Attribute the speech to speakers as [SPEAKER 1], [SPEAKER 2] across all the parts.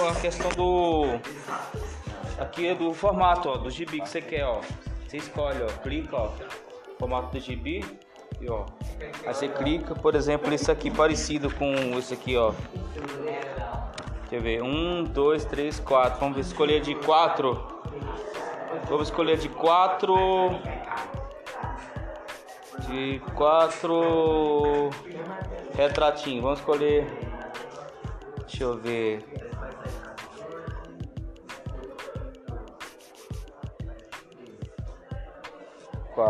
[SPEAKER 1] a questão do. Aqui é do formato, ó, do gibi que você quer, ó. Você escolhe, ó, clica, ó, formato do gibi e ó. Aí você clica, por exemplo, isso aqui parecido com esse aqui, ó. Deixa eu ver, um, dois, três, quatro. Vamos escolher de quatro. Vamos escolher de quatro. De quatro retratinho. Vamos escolher. Deixa eu ver.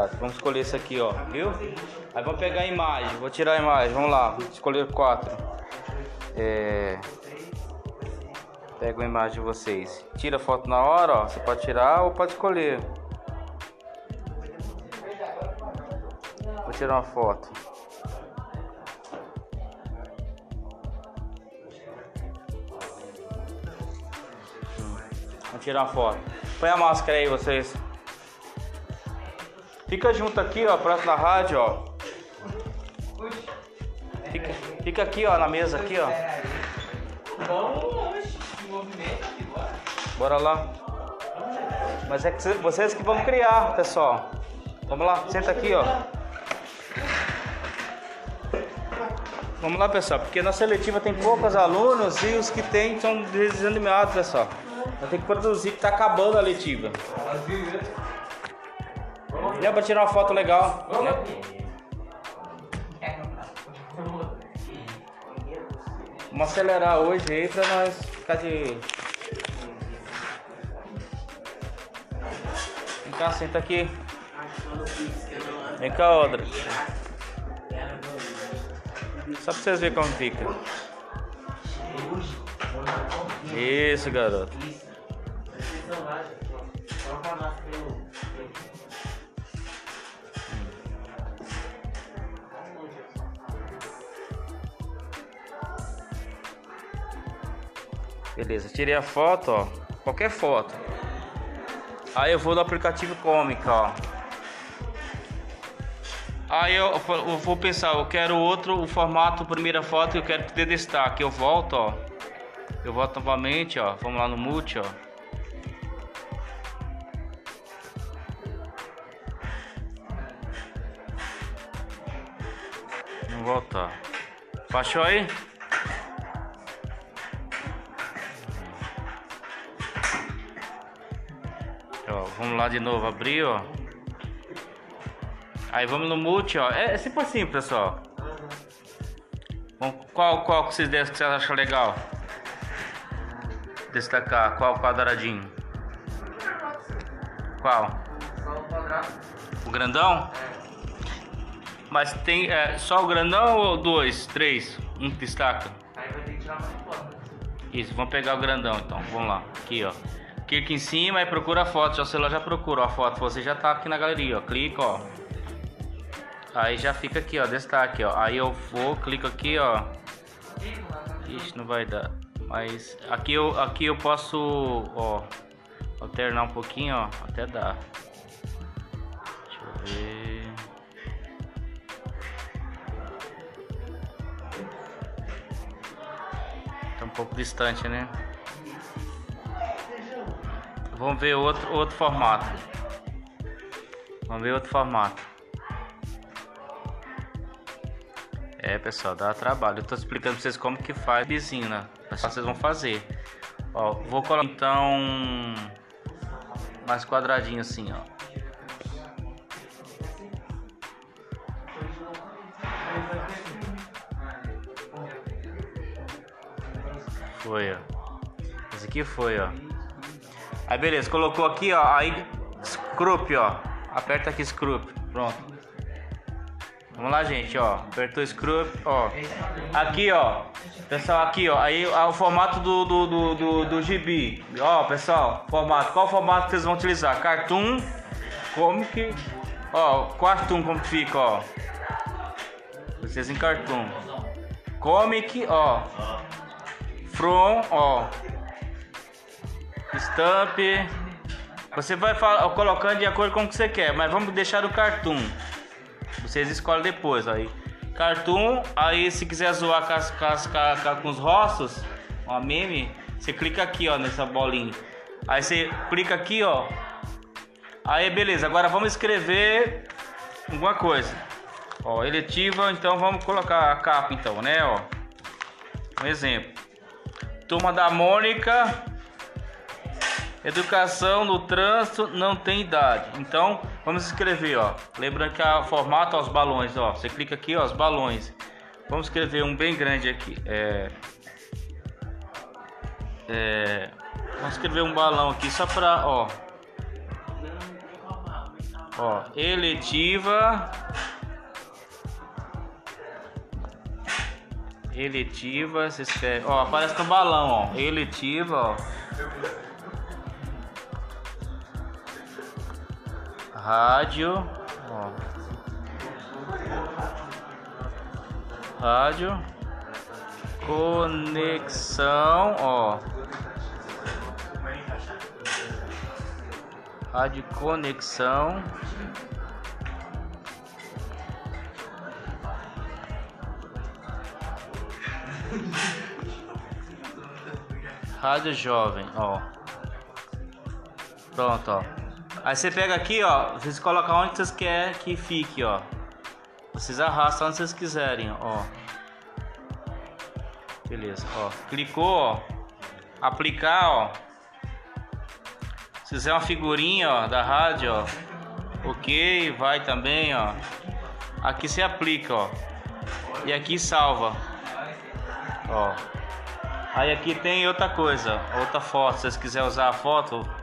[SPEAKER 1] Quatro. Vamos escolher esse aqui, ó. Viu? Aí vamos pegar a imagem. Vou tirar a imagem. Vamos lá. Escolher quatro. É. Pega uma imagem de vocês. Tira a foto na hora, ó. Você pode tirar ou pode escolher. Vou tirar uma foto. Vou tirar uma foto. Põe a máscara aí, vocês. Fica junto aqui, ó, próximo da rádio, ó. Fica, fica aqui, ó, na mesa aqui, ó. Bora lá. Mas é que vocês que vão criar, pessoal. Vamos lá, senta aqui, ó. Vamos lá, pessoal, porque na seletiva tem poucos alunos e os que tem são desanimados, pessoal. Vai ter que produzir, que tá acabando a letiva. Dá pra tirar uma foto legal, né? Vamos acelerar hoje aí pra nós ficar de. Vem cá, senta aqui. Vem cá, outra. Só pra vocês verem como fica. Isso, garoto. Beleza, tirei a foto, ó. Qualquer foto. Aí eu vou no aplicativo Comic, ó. Aí eu, eu, vou pensar, eu quero outro, o formato, primeira foto, eu quero ter destaque. Eu volto, ó. Eu volto novamente, ó. Vamos lá no multi, ó. Vamos voltar. Baixou aí? Lá de novo, abrir, ó. Aí vamos no multi, ó. É, é sempre assim, pessoal. qual, qual que vocês que vocês acham legal? Destacar, qual quadradinho? Qual? o grandão? Mas tem é, só o grandão ou dois, três? Um que destaca? Aí vai ter que tirar mais foto. Isso, vamos pegar o grandão então. Vamos lá. Aqui, ó. Clica em cima e procura a foto. Já o celular já procura a foto. Você já tá aqui na galeria, ó. Clica, ó. Aí já fica aqui, ó. Destaque, ó. Aí eu vou, clico aqui, ó. Ixi, não vai dar. Mas aqui eu, aqui eu posso, ó, alternar um pouquinho, ó, até dar. Deixa eu ver. Tá um pouco distante, né? Vamos ver outro, outro formato. Vamos ver outro formato. É, pessoal, dá trabalho. Eu tô explicando pra vocês como que faz piscina. Vocês vão fazer. Ó, vou colocar então mais quadradinho assim, ó. Foi, ó. Esse aqui foi, ó. Aí beleza, colocou aqui, ó. Aí scrup, ó. Aperta aqui scrup. Pronto. Vamos lá, gente, ó. Apertou scrup, ó. Aqui, ó. Pessoal, aqui, ó. Aí o formato do, do, do, do, do gibi. Ó, pessoal, formato. Qual formato que vocês vão utilizar? Cartoon, comic. Ó, cartoon como fica, ó. Vocês em cartoon. Comic, ó. From, ó. Stamp. Você vai colocando de acordo com o que você quer, mas vamos deixar o cartoon. Vocês escolhem depois aí. Cartoon, aí se quiser zoar com, com, os rostos, uma meme, Você clica aqui, ó, nessa bolinha. Aí você clica aqui, ó. Aí beleza, agora vamos escrever alguma coisa. Ó, eletiva, então vamos colocar a capa então, né, ó. Um exemplo. Turma da Mônica. Educação no trânsito não tem idade. Então, vamos escrever, ó. Lembrando que a formato os balões, ó. Você clica aqui, ó, os balões. Vamos escrever um bem grande aqui. É, é, vamos escrever um balão aqui só para, ó. Ó, eletiva. Eletiva, você escreve, ó, aparece no balão, ó. Eletiva, ó. Rádio, ó. Rádio. Conexão, ó. Rádio conexão. Rádio Jovem, ó. Pronto, ó. Aí você pega aqui, ó. Vocês colocam onde vocês querem que fique, ó. Vocês arrastam onde vocês quiserem, ó. Beleza, ó. Clicou, ó. Aplicar, ó. Se fizer uma figurinha, ó, da rádio, ó. Ok, vai também, ó. Aqui você aplica, ó. E aqui salva. Ó. Aí aqui tem outra coisa, outra foto. Se vocês quiserem usar a foto.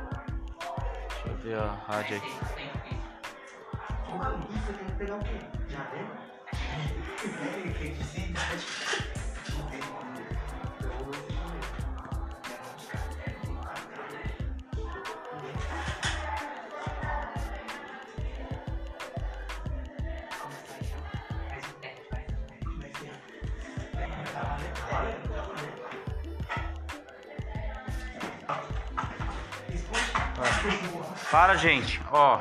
[SPEAKER 1] Eu a rádio aqui. Para, gente. Ó.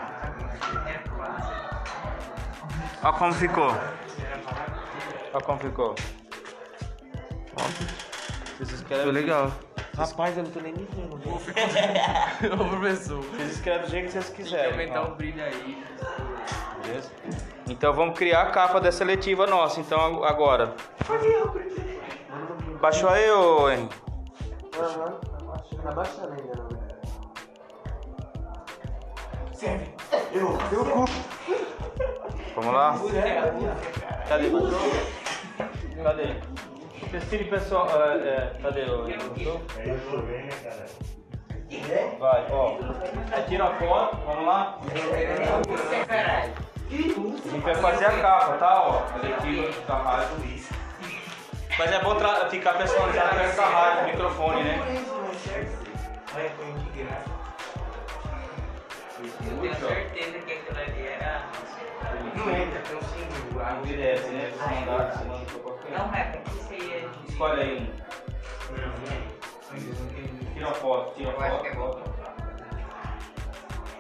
[SPEAKER 1] Ó como ficou. Ó como ficou. Ó.
[SPEAKER 2] Ficou legal.
[SPEAKER 3] Rapaz, eu não tô nem me vendo.
[SPEAKER 2] Ô, professor.
[SPEAKER 1] Vocês escrevem do jeito que vocês quiserem.
[SPEAKER 2] Aumentar
[SPEAKER 1] ó.
[SPEAKER 2] o brilho aí.
[SPEAKER 1] Beleza? Então vamos criar a capa dessa letiva nossa. Então agora. Baixou aí, ô Henrique?
[SPEAKER 3] Aham, tá baixando ainda, verdade. Serve! Eu, eu cu!
[SPEAKER 1] Vamos lá? Cadê? Cadê? Pesquise pessoal. É, é, cadê o. Baixou? Vai, ó. Aí Tira a foto, vamos lá? A gente vai fazer a capa, tá? Ó, a letiva da rádio. Mas é bom tra- ficar personalizado com essa rádio, microfone, né?
[SPEAKER 3] Olha, foi de graça.
[SPEAKER 4] Eu tenho certeza que aquilo ali era.
[SPEAKER 3] Não entra, tem um símbolo.
[SPEAKER 1] Né? Você você manda pra qualquer um.
[SPEAKER 4] Não, é porque isso aí é de.
[SPEAKER 1] Escolhe aí um.
[SPEAKER 3] Não, não é.
[SPEAKER 1] Tira a foto, tira a
[SPEAKER 4] Eu acho que é
[SPEAKER 1] foto.
[SPEAKER 4] bom.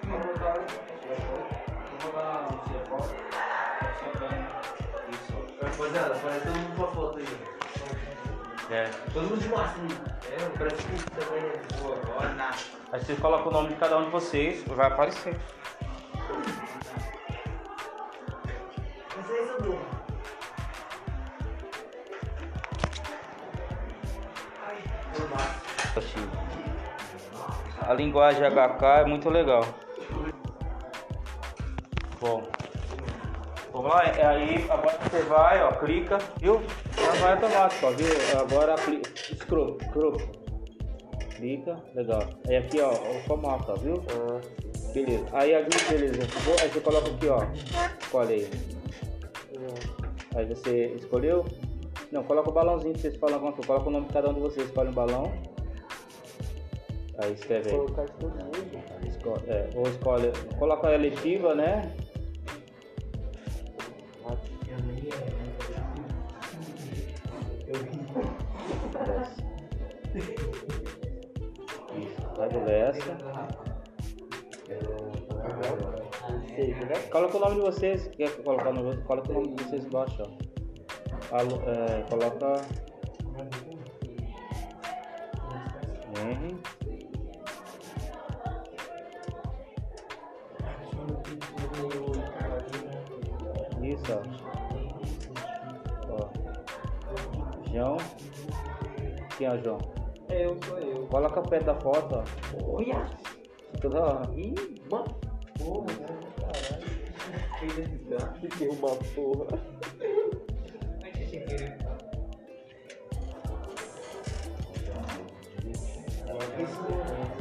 [SPEAKER 1] Vou botar um tira a foto. Só pra- Isso.
[SPEAKER 3] Rapaziada, parece todo mundo com a foto aí.
[SPEAKER 1] É.
[SPEAKER 3] Todo mundo de máscara. É, parece que também é boa.
[SPEAKER 4] Na.
[SPEAKER 1] Aí você coloca o nome de cada um de vocês, vai aparecer.
[SPEAKER 3] Vocês são dois.
[SPEAKER 1] A linguagem HK é muito legal. Bom. Vamos lá, é aí agora você vai, ó, clica, viu? Já vai automático, ó, viu? Agora cli- scroll, scroll. Clica, legal. Aí aqui, ó, o formato, ó, viu? Beleza. Aí aqui, beleza. Aí você coloca aqui, ó. Escolhe aí. Aí você escolheu? Não, coloca o balãozinho que vocês falam alguma coisa. Coloca o nome de cada um de vocês, escolhe um balão. Aí escreve aí. Escolhe, é, ou escolhe, coloca a eletiva, né? Rádio Lessa. Coloca o nome de vocês. Quer colocar o nome? Coloca o nome de vocês embaixo, ó. É, coloca. R. Isso, ó. Ó. João. Quem é o João?
[SPEAKER 3] Eu, sou eu.
[SPEAKER 1] Coloca perto da foto, ó.
[SPEAKER 3] Olha!
[SPEAKER 1] Toda hora.
[SPEAKER 3] Ih, mano. Porra, caralho. Fez esse gato que uma porra.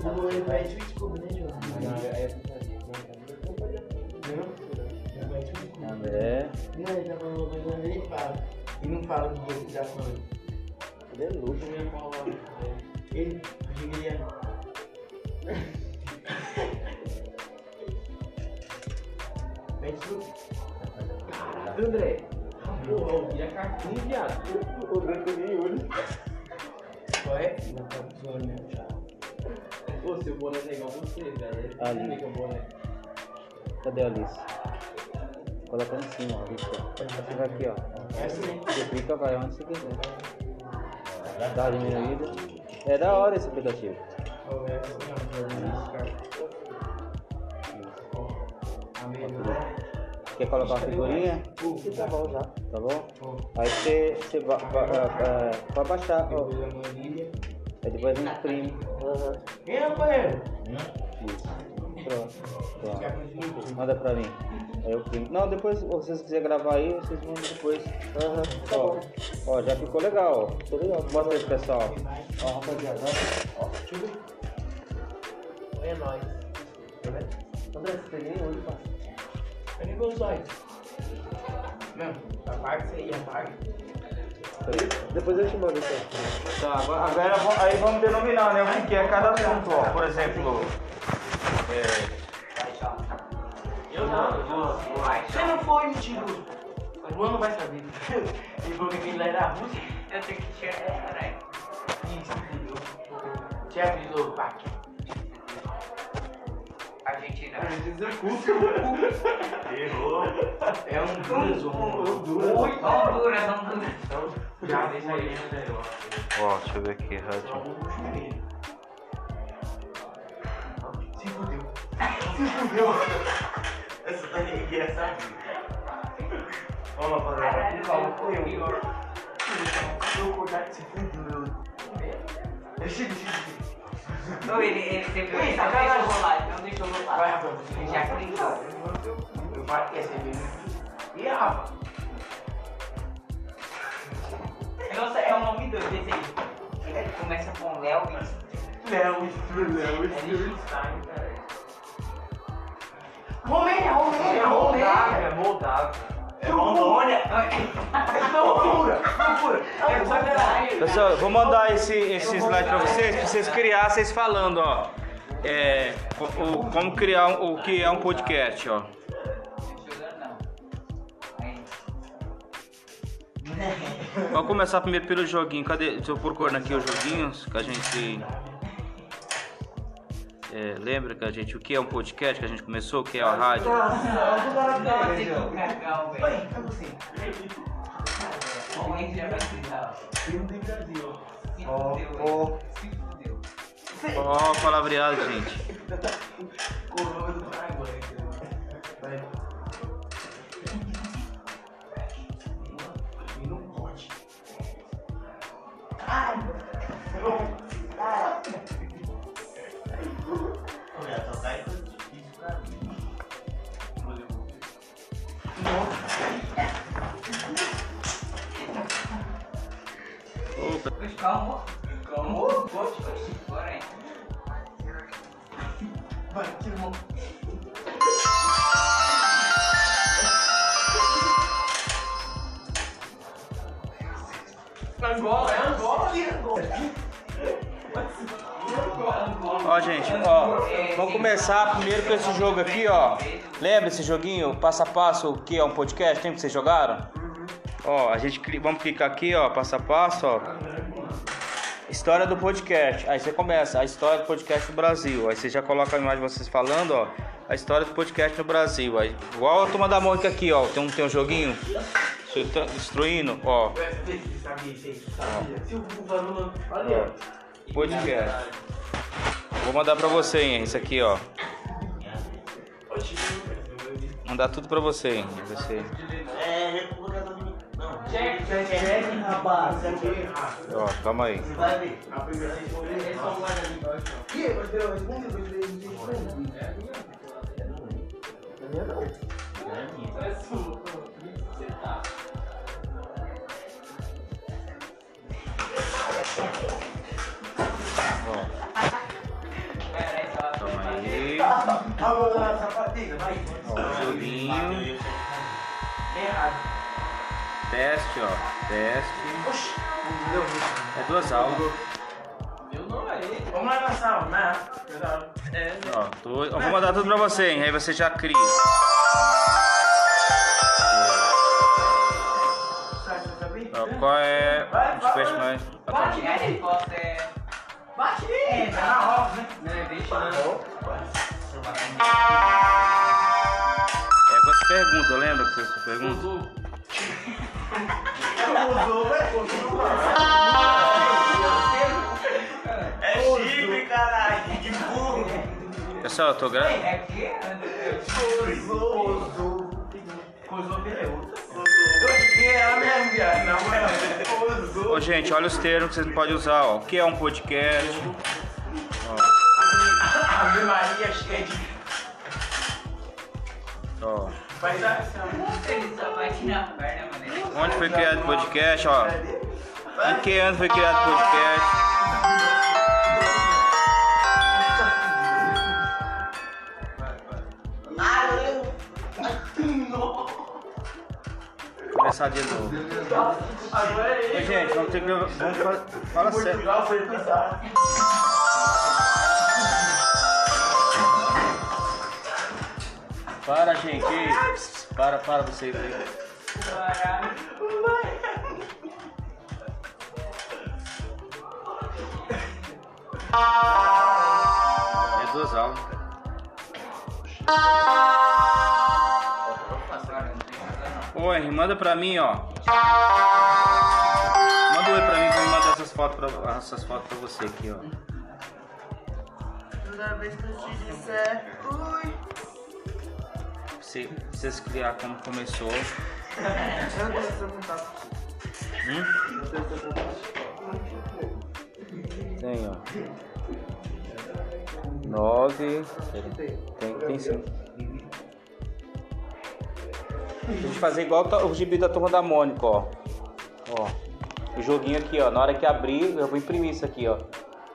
[SPEAKER 3] Não é desculpa, né, João?
[SPEAKER 1] André.
[SPEAKER 3] Não, ele tá falando, mas ele fala. E não fala do que ele tá falando. Ele é louco, Ele, diga ele é. Caralho, André. Porra, eu vi a cartoon, viado. O André tem olho. Qual é? Não tá zoando, né? Pô, seu boné é igual você, velho.
[SPEAKER 1] Ali.
[SPEAKER 3] É o boné.
[SPEAKER 1] Cadê a Alice? Coloca em cima, ó. Você vai aqui, ó.
[SPEAKER 3] É assim.
[SPEAKER 1] Você clica, vai onde você quiser. Dá diminuída. É da hora esse aplicativo.
[SPEAKER 3] É
[SPEAKER 1] Quer colocar uma figurinha?
[SPEAKER 3] Tá bom já.
[SPEAKER 1] Tá bom? Aí você, você vai, vai, vai, vai baixar, ó. Aí depois a gente imprime.
[SPEAKER 3] Vem, companheiro.
[SPEAKER 1] Isso. Pronto. Pronto. Manda pra mim. Aí eu primo. Não, depois, se vocês quiserem gravar aí, vocês mandam depois. Ó, ó, já ficou legal, ó. Ficou legal. Mostra aí, pessoal. Ó, rapaziada. ó. Ó.
[SPEAKER 3] É nóis.
[SPEAKER 1] André, você tem nem olho, parceiro.
[SPEAKER 3] Vou usar isso. Não, apaga isso aí, apaga.
[SPEAKER 1] Depois eu te mando então. Tá, agora, aí vamos denominar, né? O que é cada assunto, ó. Por exemplo, é,
[SPEAKER 3] Eu não, eu vou. Você não foi mentiroso. O Luan não vai saber. Ele falou que aquele lá era russo.
[SPEAKER 4] Eu tenho que tirar essa, caralho.
[SPEAKER 3] Isso, entendeu? Chefe do PAC.
[SPEAKER 4] Argentina.
[SPEAKER 3] Errou. É um Duras, um
[SPEAKER 4] Ui, Honduras, Honduras.
[SPEAKER 3] Já deixa aí, né,
[SPEAKER 1] ó, deixa eu ver aqui, rádio.
[SPEAKER 3] Se fudeu. Essa daí aqui é essa. Vamos
[SPEAKER 4] Caralho,
[SPEAKER 3] Por favor,
[SPEAKER 4] foi
[SPEAKER 3] eu. Eu acordar que se fudeu. Eu
[SPEAKER 4] Não, ele, ele sempre
[SPEAKER 3] Ui,
[SPEAKER 4] ele não deixou rolar, não deixou rolar.
[SPEAKER 3] Vai, Rafael.
[SPEAKER 4] Ele já clicou.
[SPEAKER 3] Eu que ser bem. E Rafa?
[SPEAKER 4] Nossa, é o nome do desse aí. Ele começa com Léo e
[SPEAKER 3] Léo, Stru, Léo,
[SPEAKER 4] é Liechtenstein, cara.
[SPEAKER 3] Romênia, Romênia,
[SPEAKER 4] É
[SPEAKER 3] Moldávia.
[SPEAKER 4] É Moldávia.
[SPEAKER 3] É Rondônia. Não, loucura, loucura.
[SPEAKER 4] É sacanagem.
[SPEAKER 1] Pessoal, eu vou mandar esse, esse slide pra vocês, pra vocês criar, vocês falando, ó. É, o, o- como criar um- o que é um podcast, ó. Vamos começar primeiro pelo joguinho. Cadê? Deixa eu procurando aqui os joguinhos que a gente. É, lembra que a gente. O que é um podcast que a gente começou? O que é a rádio?
[SPEAKER 4] Nossa, que cagão, velho. calma. Calma. Pode, pode. Bora aí.
[SPEAKER 3] Vai, tira a mão. Angola, é Angola ali, Angola.
[SPEAKER 1] Ó, gente, ó, vamos começar primeiro com esse jogo aqui, ó. Lembra esse joguinho, passo a passo, o que é um podcast? Tem que vocês jogaram? Ó, a gente cli- vamos clicar aqui, ó, passo a passo, ó. História do podcast. Aí você começa, a história do podcast no Brasil. Aí você já coloca a imagem de vocês falando, ó, a história do podcast no Brasil. Aí, igual a turma da Mônica aqui, ó, tem um, tem um joguinho. Tá Destruindo, ó. Podcast. Vou mandar pra você, hein? Isso aqui, ó. Mandar tudo pra você, hein? Você.
[SPEAKER 3] É,
[SPEAKER 1] Ó, calma aí.
[SPEAKER 3] Você vai ver.
[SPEAKER 4] A primeira resposta é só um ali embaixo.
[SPEAKER 3] Que? Mas eu respondi, eu respondi, eu respondi. Não é não.
[SPEAKER 4] É sua. Você tá.
[SPEAKER 1] Calma aí.
[SPEAKER 3] Ah, vou dar a sapatilha, vai.
[SPEAKER 1] Ó, o joguinho.
[SPEAKER 4] Errado.
[SPEAKER 1] Teste, ó. Teste.
[SPEAKER 3] Oxi. Deu
[SPEAKER 1] É duas aulas.
[SPEAKER 4] Eu não é ele.
[SPEAKER 3] Vamos lá na sala, né?
[SPEAKER 4] É,
[SPEAKER 1] Ó, tô- eu vou mandar tudo pra você, hein? Aí você já cria. Ó, qual é os peixes mais.
[SPEAKER 4] Bate a resposta é. Bate É, tá na roda, né? Não é deixa não.
[SPEAKER 1] É com as perguntas, lembra que
[SPEAKER 3] É chifre, caralho. Que burro.
[SPEAKER 1] Pessoal, eu tô gravando.
[SPEAKER 4] É que?
[SPEAKER 3] Pneu. Eu que é moral. Coisou.
[SPEAKER 1] Ô, gente, olha os termos que vocês podem usar, ó. O que é um podcast?
[SPEAKER 3] Ave Maria cheia de.
[SPEAKER 1] Ó. Onde foi criado o podcast, ó? Em que ano foi criado o podcast? Começar de novo. Ô, gente, vamos ter que. Vamos fa- Fala sério.
[SPEAKER 3] Portugal foi pensar.
[SPEAKER 1] Para, gente. Para, para vocês aí. É duas aulas. Ô, Henry, manda pra mim, ó. Manda oi pra mim pra eu mandar essas fotos pra, essas fotos pra você aqui, ó.
[SPEAKER 3] Toda vez que eu te disser, ui.
[SPEAKER 1] Pra vocês criar como começou.
[SPEAKER 3] Eu tenho seu contato.
[SPEAKER 1] Hum?
[SPEAKER 3] Eu tenho seu contato.
[SPEAKER 1] Tem, ó. Nove. Tem, tem sim. A gente fazer igual o gibi da turma da Mônica, ó. Ó. O joguinho aqui, ó. Na hora que abrir, eu vou imprimir isso aqui, ó.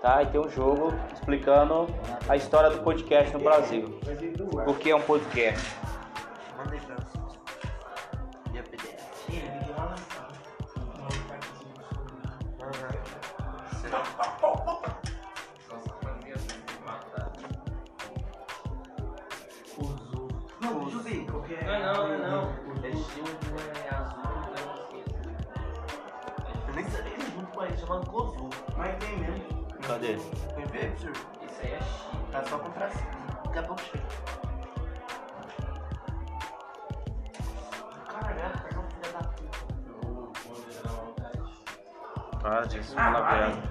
[SPEAKER 1] Tá? E tem um jogo explicando a história do podcast no Brasil. O que é um podcast?
[SPEAKER 3] Manda aí pra vocês. E a PDF? Sim, ele liga lá na sala. Não, deixa eu ver qual que é.
[SPEAKER 4] Não, não, não, não. É silvo, é azul, é
[SPEAKER 3] Eu nem sabia que junto com ele, chamando Kozu. Mas tem mesmo.
[SPEAKER 1] Cadê?
[SPEAKER 3] Tem ver, senhor?
[SPEAKER 4] Isso aí é chique.
[SPEAKER 3] Tá só com tracinho. Daqui a pouco chega.
[SPEAKER 1] Para disso,
[SPEAKER 3] Ah,
[SPEAKER 1] fala
[SPEAKER 3] vai.
[SPEAKER 4] rápido.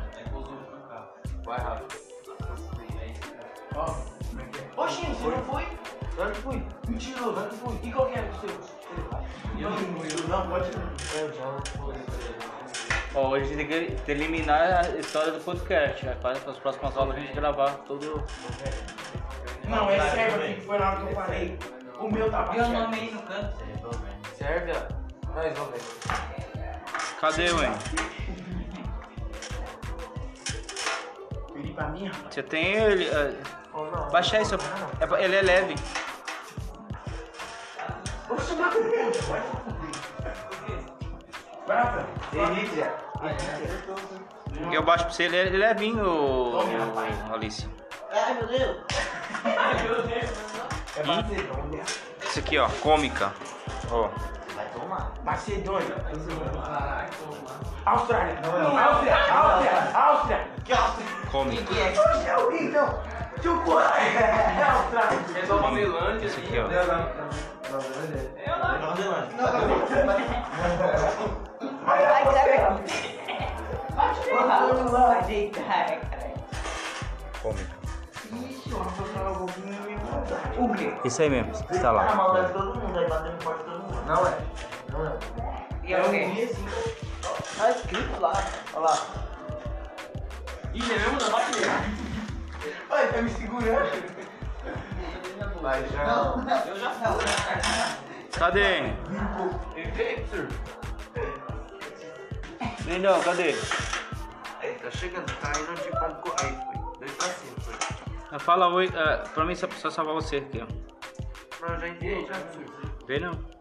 [SPEAKER 3] Ó, como é que é? Oxi, você não foi? Onde fui? Mentiroso, onde fui? E qual que é o seu? Não, não, pode ir. É, eu já
[SPEAKER 1] Ó, hoje a gente tem que eliminar a história do podcast. né? Para as próximas aulas a gente gravar todo.
[SPEAKER 3] Não, é sério aqui que foi na hora que eu falei. O meu tava
[SPEAKER 4] Meu
[SPEAKER 3] certo.
[SPEAKER 4] nome aí no canto.
[SPEAKER 3] Serve, ó. Nós vamos ver.
[SPEAKER 1] Cadê, ué?
[SPEAKER 3] Pra mim, rapaz.
[SPEAKER 1] Você tem ele. é,
[SPEAKER 3] Ou não?
[SPEAKER 1] Baixa aí, seu. é ele é leve.
[SPEAKER 3] Vai se fuder. Brava. Delícia.
[SPEAKER 1] Eu baixo pra você, ele é é levinho, ô, Alice.
[SPEAKER 3] Ai, meu Deus. É
[SPEAKER 1] Hum?
[SPEAKER 3] Macedônia.
[SPEAKER 1] Isso aqui, ó, cômica. Ó.
[SPEAKER 3] Tomar. Macedônia. Austrália. Áustria. Áustria. Áustria. Que Áustria?
[SPEAKER 1] Cômica.
[SPEAKER 3] Oxe, é o então. Tio Cora. É Austrália.
[SPEAKER 4] É só uma Zelândia,
[SPEAKER 1] Isso aqui, ó.
[SPEAKER 3] Não, não. Não,
[SPEAKER 4] É lá.
[SPEAKER 3] Nova Zelândia.
[SPEAKER 4] Vai o Rafa tava golpinho em mim. O quê?
[SPEAKER 1] Isso aí mesmo, que está
[SPEAKER 5] A
[SPEAKER 1] lá.
[SPEAKER 5] maldade de todo mundo, aí batendo forte de todo mundo.
[SPEAKER 3] Não é. Não é.
[SPEAKER 4] E é o quê?
[SPEAKER 3] assim.
[SPEAKER 5] Tá escrito lá. Olha lá.
[SPEAKER 3] Ih, é mesmo da bateria.
[SPEAKER 5] Ai, tá me segurando.
[SPEAKER 3] Vai já.
[SPEAKER 4] Eu já falo.
[SPEAKER 1] Cadê?
[SPEAKER 3] Efeito.
[SPEAKER 1] Lindão, cadê?
[SPEAKER 3] Tá chegando, tá indo de como. Aí foi. Dois pra cima, foi.
[SPEAKER 1] Ah, Fala oi, ah, pra mim só precisa salvar você aqui, ó.
[SPEAKER 3] Mas eu já entendi, já.
[SPEAKER 1] Vê não?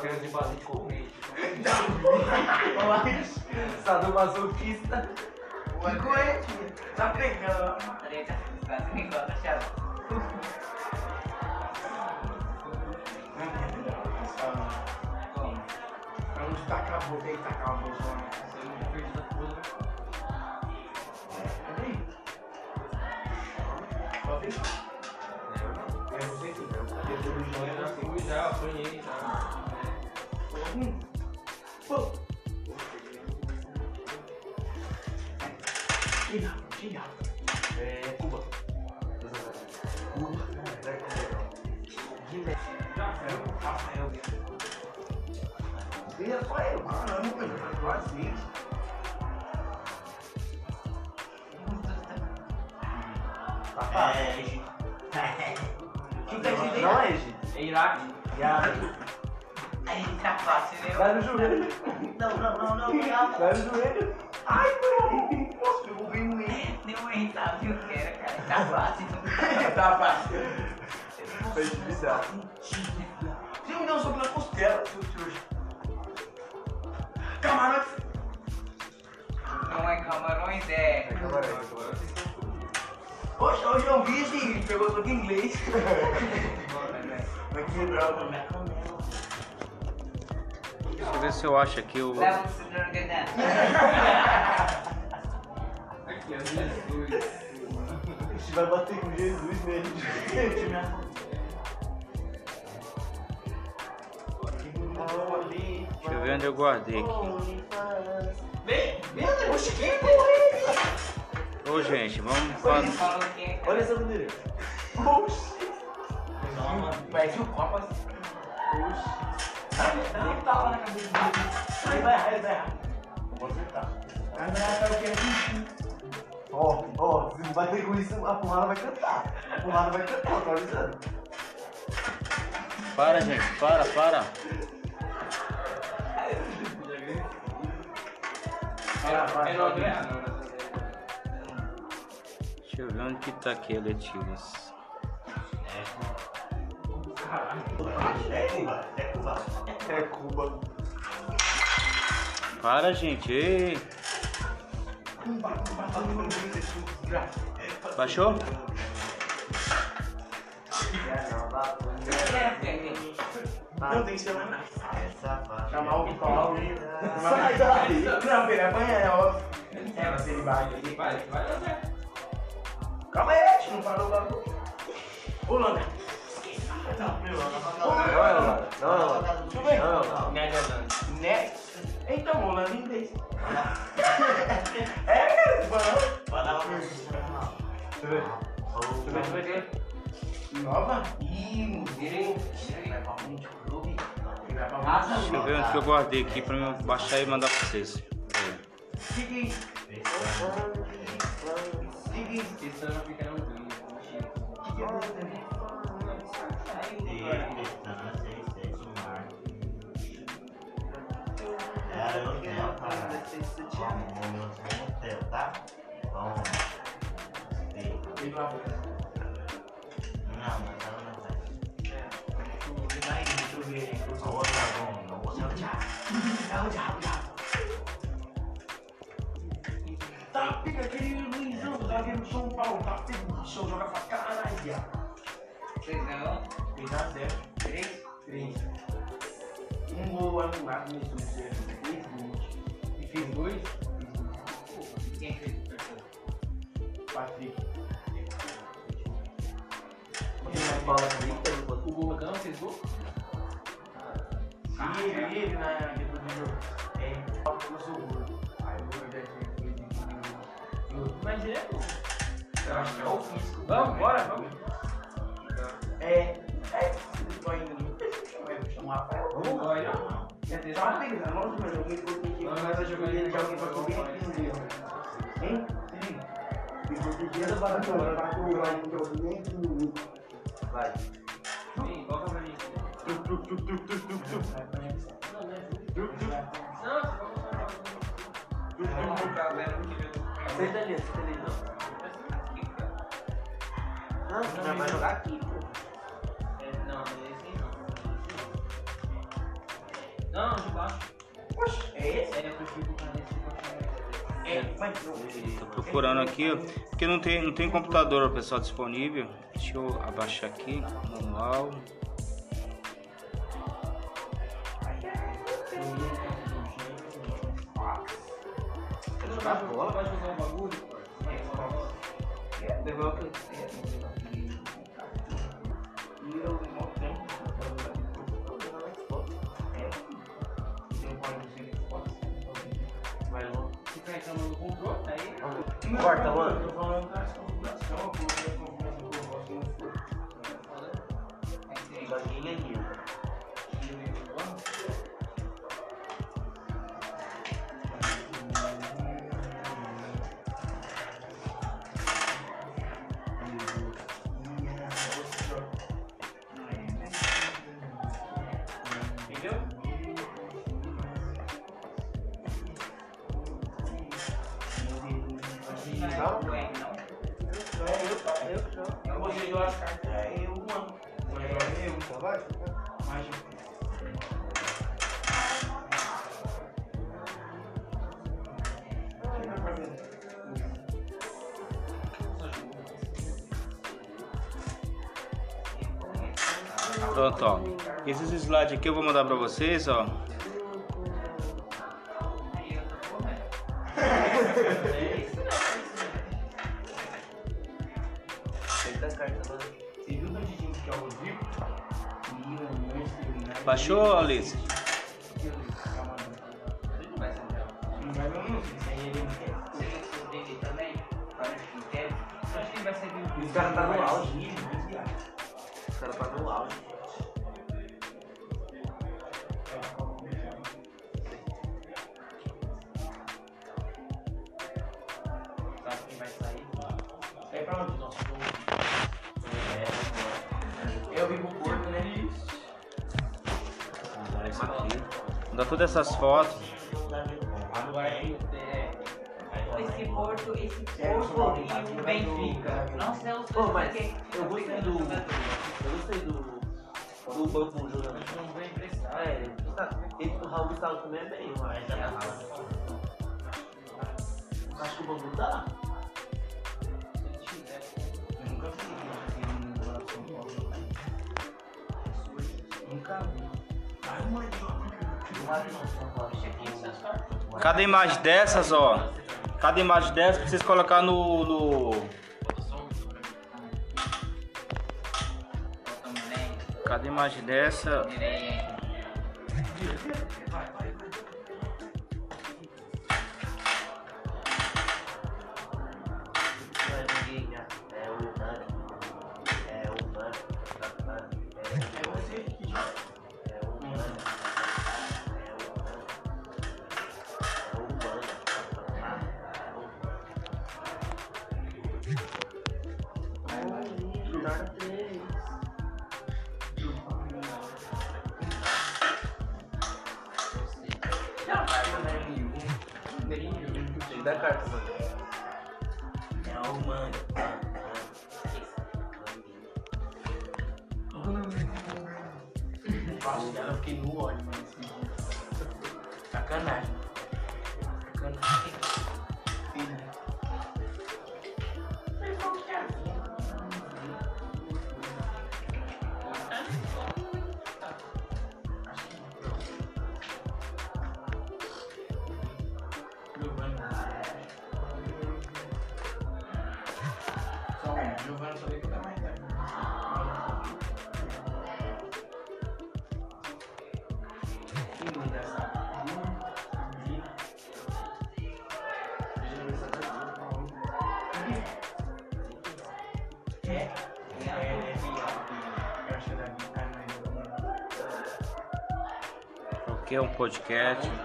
[SPEAKER 3] Quero de base de corrente.
[SPEAKER 5] Sadomasoquista. Que corrente. Tá pegando. Vai no joelho.
[SPEAKER 3] Ai, meu Nossa, pegou bem no meio.
[SPEAKER 4] Deu um irritado que eu quero, cara. Tá fácil.
[SPEAKER 3] Tá fácil.
[SPEAKER 5] Foi difícil.
[SPEAKER 3] Você me deu um soco na costela, seu trouxa. Camarões.
[SPEAKER 4] Não é camarões, é.
[SPEAKER 3] Poxa, hoje eu vi esse. Pegou soco em inglês. Vai quebrar o
[SPEAKER 1] eu ver se eu acho aqui o.
[SPEAKER 4] Um ganhando.
[SPEAKER 3] Aqui, é Jesus.
[SPEAKER 5] A gente vai bater com Jesus mesmo.
[SPEAKER 1] Deixa eu ver onde eu guardei aqui.
[SPEAKER 3] Vem, vem, Oxe, quem correu?
[SPEAKER 1] Ô gente, vamos
[SPEAKER 4] que é.
[SPEAKER 5] Olha essa bandeira.
[SPEAKER 3] Parece o copo assim.
[SPEAKER 4] Nem tava na cabeça dele.
[SPEAKER 5] Aí vai errar, ele vai errar. Vou acertar.
[SPEAKER 3] Mas não é o que é
[SPEAKER 5] Ó, ó, se não com isso, a porrada vai cantar. A porrada vai cantar, tô avisando.
[SPEAKER 1] Para, gente, para, para.
[SPEAKER 3] É André?
[SPEAKER 1] Deixa eu ver onde que tá aqui eletivas.
[SPEAKER 5] É Cuba, é Cuba. É Cuba.
[SPEAKER 1] Para, gente. Ei. Baixou?
[SPEAKER 3] Não tem que ser mais
[SPEAKER 5] Essa
[SPEAKER 3] Chamar o Paulo.
[SPEAKER 5] Sai daí.
[SPEAKER 3] Não, ele apanha, é óbvio. É, mas ele vai, ele vai, ele vai. Calma aí, não parou o bagulho. Ô, Landa.
[SPEAKER 5] Não, não, não. Não,
[SPEAKER 3] Né, né? Então, o Landa em inglês. É, cara, mano.
[SPEAKER 5] Deixa eu ver.
[SPEAKER 3] Deixa eu ver. Nova? Ih, mudei.
[SPEAKER 1] Deixa eu ver onde que eu guardei aqui pra eu baixar e mandar pra vocês.
[SPEAKER 3] Seguinte. Seguinte.
[SPEAKER 2] Esse ano fica no Rio.
[SPEAKER 3] O que é isso?
[SPEAKER 5] Cara, eu tenho, cara. Vamos no meu hotel, tá? Vamos.
[SPEAKER 3] Ele vai
[SPEAKER 5] Não, mas ela não vai.
[SPEAKER 3] Deixa eu ver.
[SPEAKER 5] A outra vamos, não vou ser
[SPEAKER 3] Tchau, tchau, tchau. Tá, pega aquele Luizão, tá vendo São Paulo, tá pegando o São joga pra caralho, viado.
[SPEAKER 4] Vocês ganhou?
[SPEAKER 3] 3 a 0.
[SPEAKER 4] Três?
[SPEAKER 3] 3. Um gol anulado nesse terceiro. 3 gols.
[SPEAKER 2] E fez dois?
[SPEAKER 4] Quem fez o terceiro?
[SPEAKER 3] Patrick.
[SPEAKER 5] Tem mais bola do
[SPEAKER 2] O gol não fez gol?
[SPEAKER 3] E ele, ele na depois do jogo. É, eu sou gordo. Aí o gordo é
[SPEAKER 4] direto.
[SPEAKER 6] Eu acho que é o físico.
[SPEAKER 4] Vamos, bora, vamos.
[SPEAKER 6] É, é, tô indo chamar o Rafael.
[SPEAKER 4] Vamos, vai, não.
[SPEAKER 6] Uma pergunta, não vamos jogar
[SPEAKER 4] Não,
[SPEAKER 6] mas
[SPEAKER 4] mas
[SPEAKER 6] eu joguei ele de alguém pra subir aqui. Hein? Sim. Me protegido para tu, para tu, vai, porque eu subi aqui no meu. Vai.
[SPEAKER 4] Vem, volta pra mim.
[SPEAKER 7] Tuc, tuc, tuc, tuc, tuc, tuc, tuc.
[SPEAKER 4] Não,
[SPEAKER 6] Vamos colocar o Leno que veio.
[SPEAKER 5] Acerta ali, acerta ali.
[SPEAKER 6] Não, você já vai jogar aqui, pô.
[SPEAKER 4] Não. De baixo.
[SPEAKER 6] É esse?
[SPEAKER 4] É, eu prefiro colocar nesse pra
[SPEAKER 6] É, mas não.
[SPEAKER 3] Tô procurando aqui, ó, porque não tem, não tem computador pessoal disponível. Deixa eu abaixar aqui, manual.
[SPEAKER 4] Você jogar bola? Vai jogar um bagulho?
[SPEAKER 6] É,
[SPEAKER 4] Fica reclamando do controle, aí.
[SPEAKER 5] Corta, mano.
[SPEAKER 6] Tô falando da configuração, a configuração que eu gosto não foi.
[SPEAKER 5] Joguinho aqui.
[SPEAKER 4] Entendeu?
[SPEAKER 3] Pronto, ó. Esses slides aqui eu vou mandar pra vocês, ó. Essas fotos.
[SPEAKER 6] É.
[SPEAKER 2] Esse Porto, esse Porto e o Benfica. Não sei os
[SPEAKER 5] Pô,
[SPEAKER 2] dois
[SPEAKER 5] mas
[SPEAKER 2] porque
[SPEAKER 5] eu gostei do. Eu gostei do. Do banco jogando.
[SPEAKER 4] Não vem emprestar.
[SPEAKER 5] É. Ele- O Raul Gustavo também é bem, mas
[SPEAKER 3] Cada imagem dessas, ó. Cada imagem dessas vocês colocar no. no- Cada imagem dessa.
[SPEAKER 1] Podcast.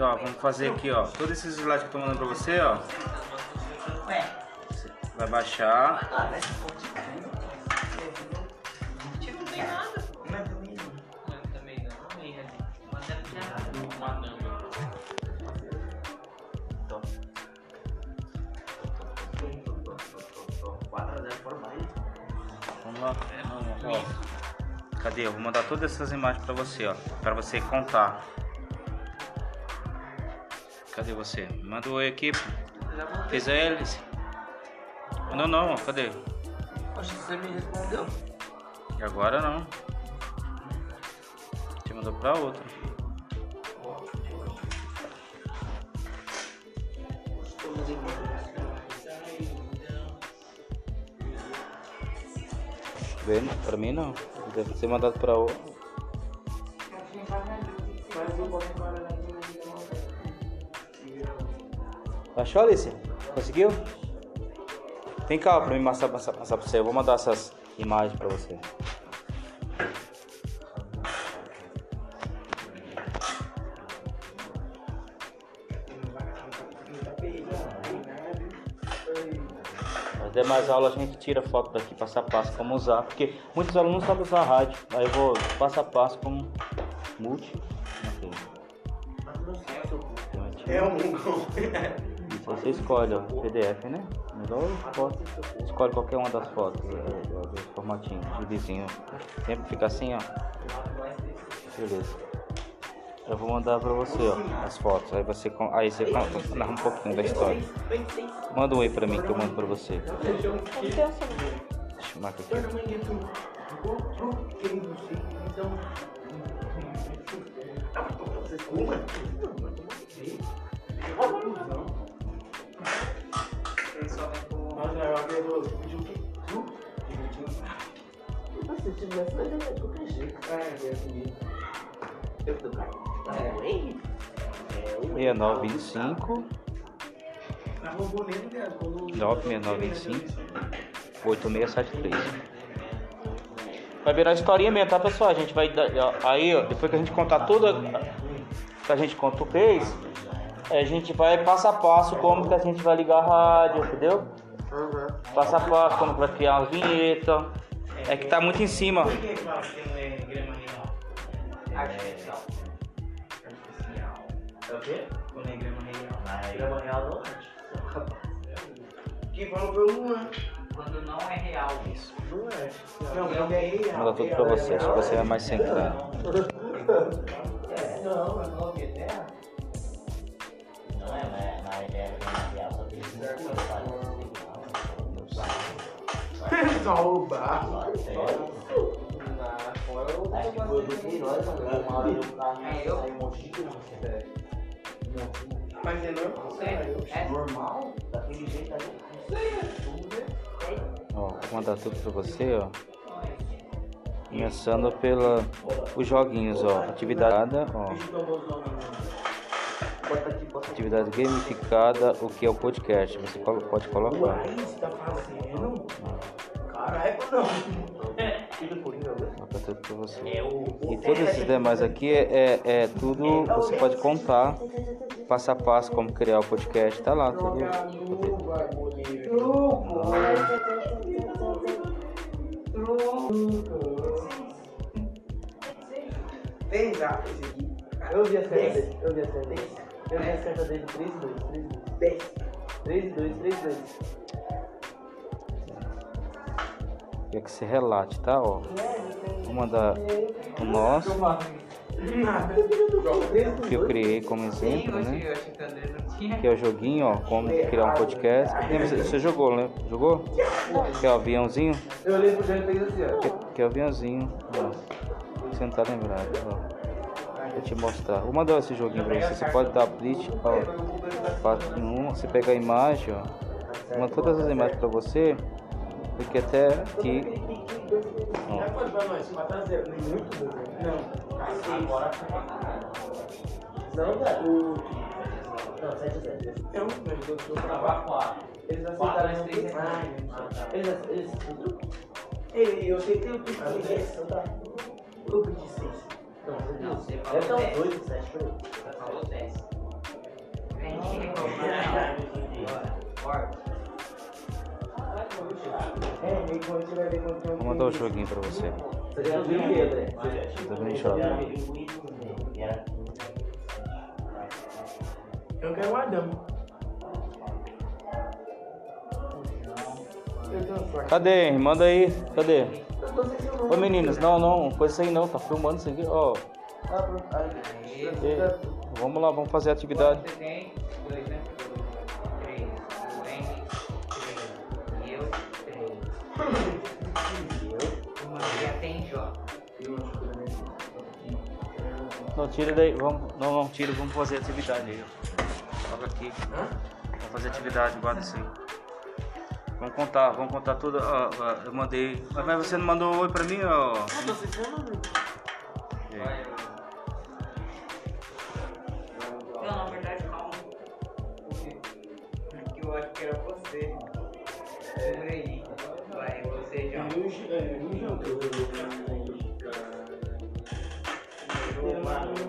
[SPEAKER 1] Ó. Vamos fazer aqui, ó. Todos esses slides que eu tô mandando pra você, ó. Você vai baixar.
[SPEAKER 5] Mas pode
[SPEAKER 6] não tem nada.
[SPEAKER 5] Não é também.
[SPEAKER 6] Eu também não, também? Mas não tinha nada. Uma não.
[SPEAKER 5] 4x0 por mais.
[SPEAKER 1] Vamos lá. Vamos, ó. Cadê? Eu vou mandar todas essas imagens pra você, ó. Pra você contar. Cadê você? Manda o oi aqui. Fez a hélice. Não, não, cadê?
[SPEAKER 5] Poxa, você me respondeu.
[SPEAKER 1] E agora não. Te mandou pra outra. Vendo? Pra mim não. Deve ser mandado pra outra. Achou, Alice? Conseguiu? Tem calma pra mim passar, passar, passar pra você. Eu vou mandar essas imagens pra você. As demais aulas a gente tira foto daqui, passo a passo como usar, porque muitos alunos sabem usar rádio. Aí eu vou passo a passo como multi. Ok.
[SPEAKER 5] É um.
[SPEAKER 1] Isso você escolhe, ó, PDF, né? Melhor foto. Escolhe qualquer uma das fotos, é, formatinho, de vizinho. Sempre fica assim, ó. Beleza. Eu vou mandar pra você, ó, as fotos. Aí você, aí você narra um pouquinho da história. Manda um oi pra mim que eu mando pra você. Deixa eu marcar aqui.
[SPEAKER 3] Abro pediu que tu?
[SPEAKER 5] Se tivesse, eu ia de qualquer jeito.
[SPEAKER 3] Ah, é assim.
[SPEAKER 5] Eu tô É, ei. É, o
[SPEAKER 1] 6925
[SPEAKER 3] Na borboleta, cara, quando.
[SPEAKER 1] 96925 8673. Vai virar historinha mesmo, tá pessoal? A gente vai aí, ó, depois que a gente contar tudo que a gente conta o fez, a gente vai passo a passo como que a gente vai ligar a rádio, entendeu? Passo a passo, como que vai criar umas vinhetas. É que tá muito em cima.
[SPEAKER 3] Por que fala que não é grama real?
[SPEAKER 6] Artificial.
[SPEAKER 3] Artificial.
[SPEAKER 5] É o quê?
[SPEAKER 3] Quando é grama real.
[SPEAKER 5] Grama real não é.
[SPEAKER 3] Falou o Luan.
[SPEAKER 6] Quando não é real isso.
[SPEAKER 3] Não é. Não, quando é real.
[SPEAKER 1] Manda tudo pra você, acho que você é mais centrado.
[SPEAKER 5] É, não, mas não é terra.
[SPEAKER 2] Não Só
[SPEAKER 3] roubar.
[SPEAKER 5] Na fora eu
[SPEAKER 2] Acho que foi do Queiroz, mano. Uma hora carro e um monte de criança.
[SPEAKER 3] Mas é normal,
[SPEAKER 6] É, é,
[SPEAKER 2] Normal, daquele jeito ali.
[SPEAKER 1] Ó, vou mandar tudo pra você, ó. Começando pela os joguinhos, ó. Atividade, ó. Atividade gamificada, o que é o podcast? Você pode colocar.
[SPEAKER 3] É o.
[SPEAKER 1] E todos esses demais aqui é, é, é tudo, você pode contar passo a passo como criar o podcast, tá lá tudo.
[SPEAKER 3] Tem zap esse aqui.
[SPEAKER 5] Eu vi a série, eu vi a série.
[SPEAKER 3] Eu vi a carta dele 3 2, 3 2. 10. 3 2, 3 2.
[SPEAKER 1] Quer que você relate, tá? Ó. Vou mandar o nosso, que eu criei como exemplo, né?
[SPEAKER 6] Que
[SPEAKER 1] é o joguinho, ó, como criar um podcast. Você, jogou, né? Jogou? Que o aviãozinho?
[SPEAKER 3] Eu e fez assim.
[SPEAKER 1] Que, o aviãozinho. Ó. Você não tá lembrado, ó. Vou te mostrar. Vou mandar esse joguinho pra você. Você pode dar split, ó. Quatro em uma. Você pega a imagem, ó. Manda todas as imagens pra você. Porque até aqui. Ó.
[SPEAKER 3] Pode pra nós, 4x0. Nem muito, Não. Agora. Não, velho. O. Não, 7x0. Não, mas eu tô pra 4. Eles aceitaram três Eles eles Ei, eu sei que eu tenho que pedir então tá. Eu pedi 6.
[SPEAKER 6] Não, você
[SPEAKER 3] Deve
[SPEAKER 6] falou
[SPEAKER 3] dar uns
[SPEAKER 6] 10.
[SPEAKER 3] 8, 7 por aí.
[SPEAKER 6] Você falou 10. Vem reclamar. Bora. Forte.
[SPEAKER 1] Vou mandar o joguinho pra você.
[SPEAKER 3] Você já viu o?
[SPEAKER 1] Tá?
[SPEAKER 3] Eu quero tenho sorte.
[SPEAKER 1] Cadê? Manda aí. Cadê? Ô meninas, não, não, coisa aí não, tá filmando isso aqui, ó. E- Vamos lá, vamos fazer a atividade. Não, tira daí, vamos, não, não, tira, vamos fazer atividade aí. Joga aqui. Vamos fazer atividade, guarda isso aí. Vamos contar, vamos contar tudo, ó, ó, eu mandei, mas você não mandou um oi pra mim, ó.
[SPEAKER 6] Não,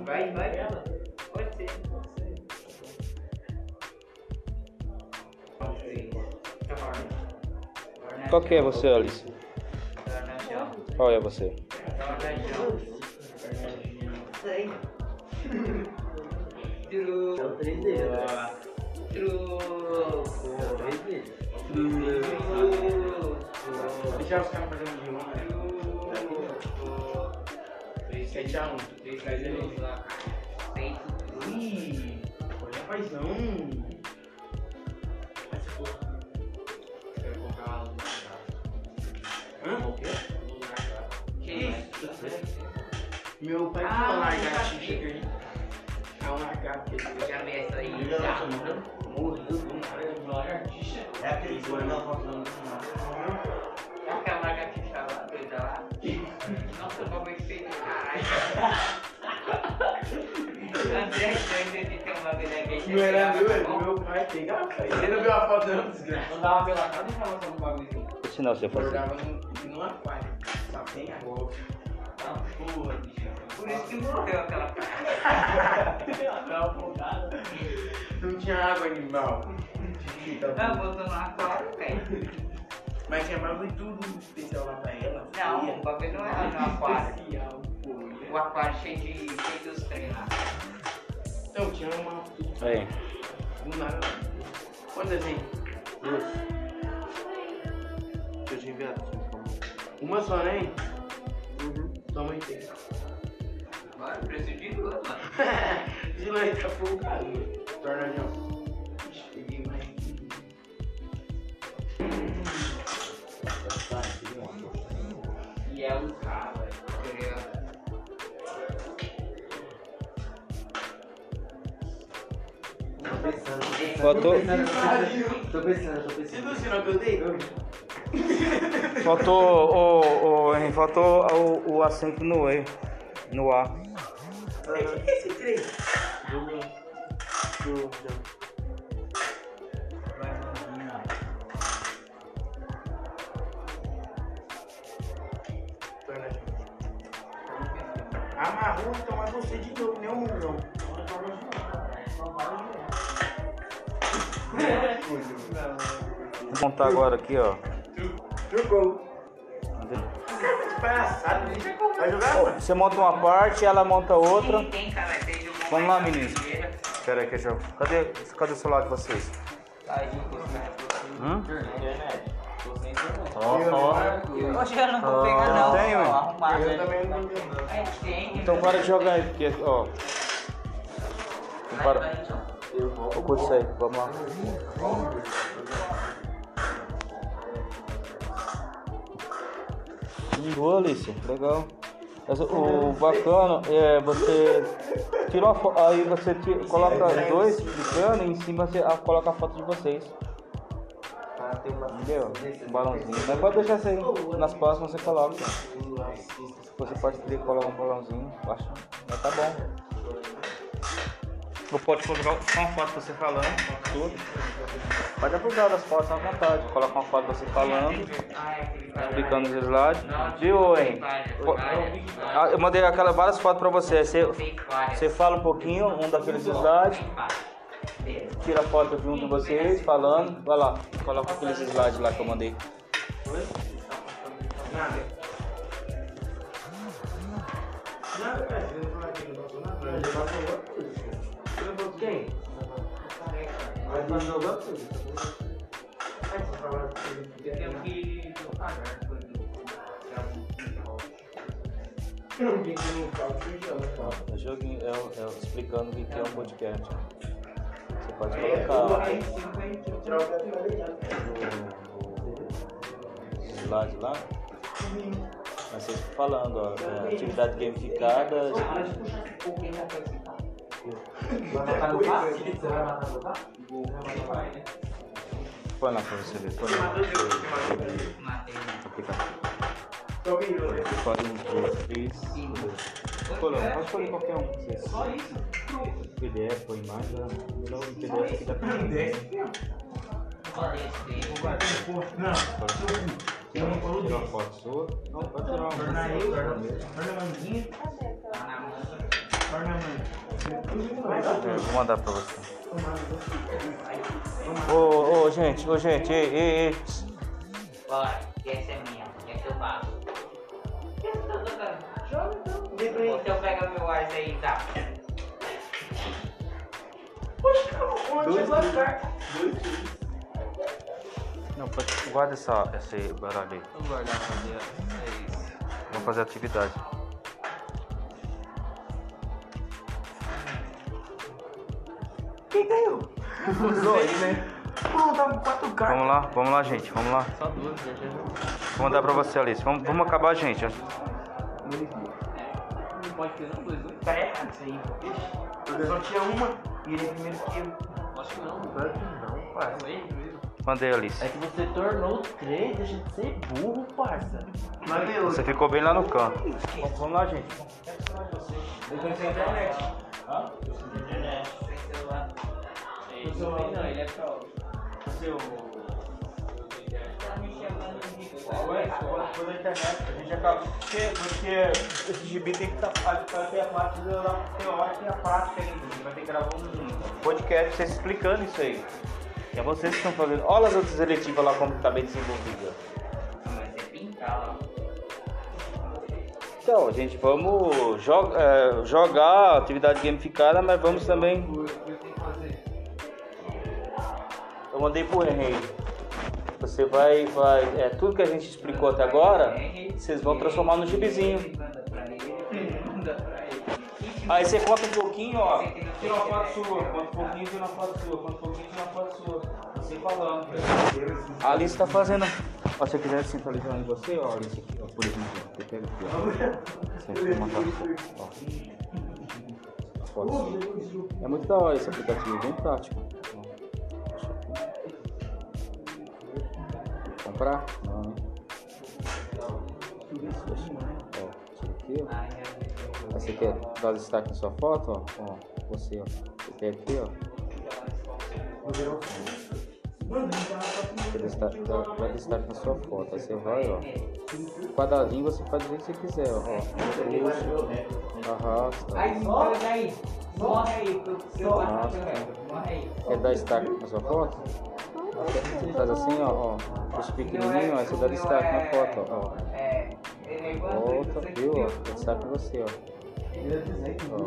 [SPEAKER 6] Vai, vai. Pode ser, pode ser. Pode ser.
[SPEAKER 1] Qual que é você, Alice? Qual é você?
[SPEAKER 3] Três dedos.
[SPEAKER 6] Truco.
[SPEAKER 3] Três.
[SPEAKER 6] Truco.
[SPEAKER 3] Deixar os caras fazendo de uma.
[SPEAKER 6] Truco.
[SPEAKER 3] 7x1. 3x0.
[SPEAKER 6] Feito truco.
[SPEAKER 3] Ih, olha, faz não. Mas se for. Quero comprar uma luz Hã?
[SPEAKER 6] Que isso?
[SPEAKER 3] Meu pai
[SPEAKER 6] Ah,
[SPEAKER 3] tinha uma
[SPEAKER 6] eu
[SPEAKER 3] lagartixa aqui. É um lagarto.
[SPEAKER 6] Eu já vi essa aí.
[SPEAKER 4] Ele
[SPEAKER 6] Já.
[SPEAKER 3] Morreu do nada uma lagartixa.
[SPEAKER 4] É aquele que não falando
[SPEAKER 6] Aquela
[SPEAKER 3] Não era meu, era do meu pai. Pegava, pai. Ele não viu a foto não, desgraça.
[SPEAKER 5] Não dava pela cara e falava sobre o bagulho.
[SPEAKER 1] Que sinal você
[SPEAKER 3] Eu
[SPEAKER 1] fazer?
[SPEAKER 3] jogava num, num aquário. Só tem água.
[SPEAKER 5] Ah, porra, bicho.
[SPEAKER 6] Por isso que morreu aquela cara.
[SPEAKER 3] Não tinha água animal.
[SPEAKER 6] Ah, botou no aquário, velho.
[SPEAKER 3] Mas tinha bagulho tudo especial lá pra ela.
[SPEAKER 6] Não,
[SPEAKER 3] Fria.
[SPEAKER 6] o bagulho não era no aquário. O aquário cheio de cheio dos trem
[SPEAKER 3] Então, tinha uma.
[SPEAKER 1] Aí.
[SPEAKER 3] Quanto desenho? Duas. Deixa eu te enviar. Uma só, né? Uhum. Toma aí.
[SPEAKER 6] eu preciso de duas, mano.
[SPEAKER 3] De lá tá folgado. Tornadão. Ixi, peguei mais.
[SPEAKER 6] E é o cara, velho.
[SPEAKER 3] Tô pensando.
[SPEAKER 1] Faltou,
[SPEAKER 3] Tô pensando, tô pensando. Você o sinal que eu dei?
[SPEAKER 1] faltou, o, o, faltou o, o acento no E, no A.
[SPEAKER 3] Esse três. Do. Amarrou, então mas você de novo, nem um milhão.
[SPEAKER 1] Vou montar agora aqui, ó. Você monta uma parte, ela monta outra. Vamos lá,
[SPEAKER 6] primeira.
[SPEAKER 1] Pera aí que. Cadê, cadê o celular de vocês? Hum? Ó, ó.
[SPEAKER 6] Hoje eu não vou pegar não.
[SPEAKER 1] tem.
[SPEAKER 4] Eu também não tenho.
[SPEAKER 1] Então para de jogar aí, porque, ó... Para... Isso aí, vamos lá. Boa, Alice, legal. Mas o bacana é você tirou a foto, aí você ti- coloca dois explicando e em cima você ah, coloca a foto de vocês. Entendeu? Um balãozinho. Mas pode deixar assim. Nas próximas você coloca. Você pode querer colocar um balãozinho. Acho. Mas tá bom. Ou pode colocar só uma foto você falando, tudo. Pode abusar das fotos à vontade. Coloca uma foto você falando, explicando os slides. Viu, hein? Ah, Eu mandei aquela, várias fotos pra você. Você, você fala um pouquinho, um daqueles slides, tira a foto junto de vocês, falando. Vai lá, coloca aqueles slides lá que eu mandei.
[SPEAKER 4] Não quem? Mas. Aí você fala que ele não tem que não fala, você chama, fala.
[SPEAKER 1] É joguinho, é, o- é o- explicando o que que é um podcast. Você pode colocar
[SPEAKER 4] Aí tirar o
[SPEAKER 1] o, o slide lá. Mas você fica falando, ó, é, atividade gamificada.
[SPEAKER 5] Vai matar no carro? Você vai matar no carro?
[SPEAKER 1] Põe lá pra você ver. Põe lá. Aplicativo.
[SPEAKER 4] Só um
[SPEAKER 1] um, dois, três. Um, pode escolher qualquer um. Só isso? PDF ou imagem, melhor o PDF aqui da
[SPEAKER 4] Não.
[SPEAKER 1] Tira uma foto sua. Não, pode tirar uma
[SPEAKER 4] Torna
[SPEAKER 1] foto
[SPEAKER 4] eu,
[SPEAKER 1] sua
[SPEAKER 4] torna
[SPEAKER 1] mesmo.
[SPEAKER 4] torna
[SPEAKER 1] É, vou mandar pra você. Ô, ô, gente, ô, gente, ei, ei, ei.
[SPEAKER 6] Bora, que essa é minha. Que essa eu faço. Que eu tô tocando? Joga então. Eu pego meu Wise aí, tá?
[SPEAKER 1] Não, pode, guarda essa, esse baralho aí.
[SPEAKER 5] Vamos guardar a madeira. É isso.
[SPEAKER 1] Vamos fazer atividade.
[SPEAKER 4] Usou aí, né? Pô, tá com quatro cartas.
[SPEAKER 1] Vamos lá, vamos lá, gente, vamos lá.
[SPEAKER 5] Só duas, já já.
[SPEAKER 1] Vou mandar pra você, Alice. Vamos, vamos acabar, gente.
[SPEAKER 5] Não pode ter não, dois, dois.
[SPEAKER 4] Tá errado isso aí. Eu só tinha uma e ele é primeiro que eu.
[SPEAKER 5] Acho que não.
[SPEAKER 4] Claro que não, parça.
[SPEAKER 5] Mesmo.
[SPEAKER 1] Mandei, Alice.
[SPEAKER 2] É que você tornou três, deixa de ser burro, parça.
[SPEAKER 4] Mas meu,
[SPEAKER 1] Você ficou bem lá no canto. Vamos lá, gente.
[SPEAKER 4] eu conheci internet.
[SPEAKER 6] Sem celular.
[SPEAKER 5] Não ele é pro.
[SPEAKER 4] Seu.
[SPEAKER 1] Foi da internet, a gente acaba. Porque, porque esse gibi tem que estar ter a parte teórica e a prática ainda. A gente vai ter que gravar um podcast vocês explicando isso aí. É vocês que estão fazendo. Olha as outras eletivas lá como tá bem desenvolvida.
[SPEAKER 6] Mas é pintar lá.
[SPEAKER 1] Então, gente, vamos jo é, jogar atividade gamificada, mas vamos também. Eu mandei pro Henry. Você vai, vai, é, tudo que a gente explicou até agora, vocês vão transformar no gibizinho. Aí você conta um pouquinho, ó. Tira uma foto sua, conta um pouquinho, tira uma foto sua, conta um pouquinho, tira uma foto sua. Você falando. A Alice tá fazendo. Ó, se você quiser centralizar em você, ó, Alice aqui, ó, por exemplo, você pega aqui, ó. Você vai montar ó. As. É muito da hora esse aplicativo, bem prático. Comprar? Não, né? Ó, isso aqui, ó. Você quer dar destaque na sua foto, ó, ó, você, ó, você tem aqui, ó, você destaque, destaque na sua foto, aí você vai, ó, o quadradinho você faz jeito que você quiser, ó, puxa, arrasta,
[SPEAKER 6] Aí, morre aí. Morre aí. Morre aí.
[SPEAKER 1] quer dar destaque na sua foto? Você faz assim, ó, ó, puxa pequenininho, aí você dá destaque na foto, ó, volta, viu, destaque pra você, ó, ó,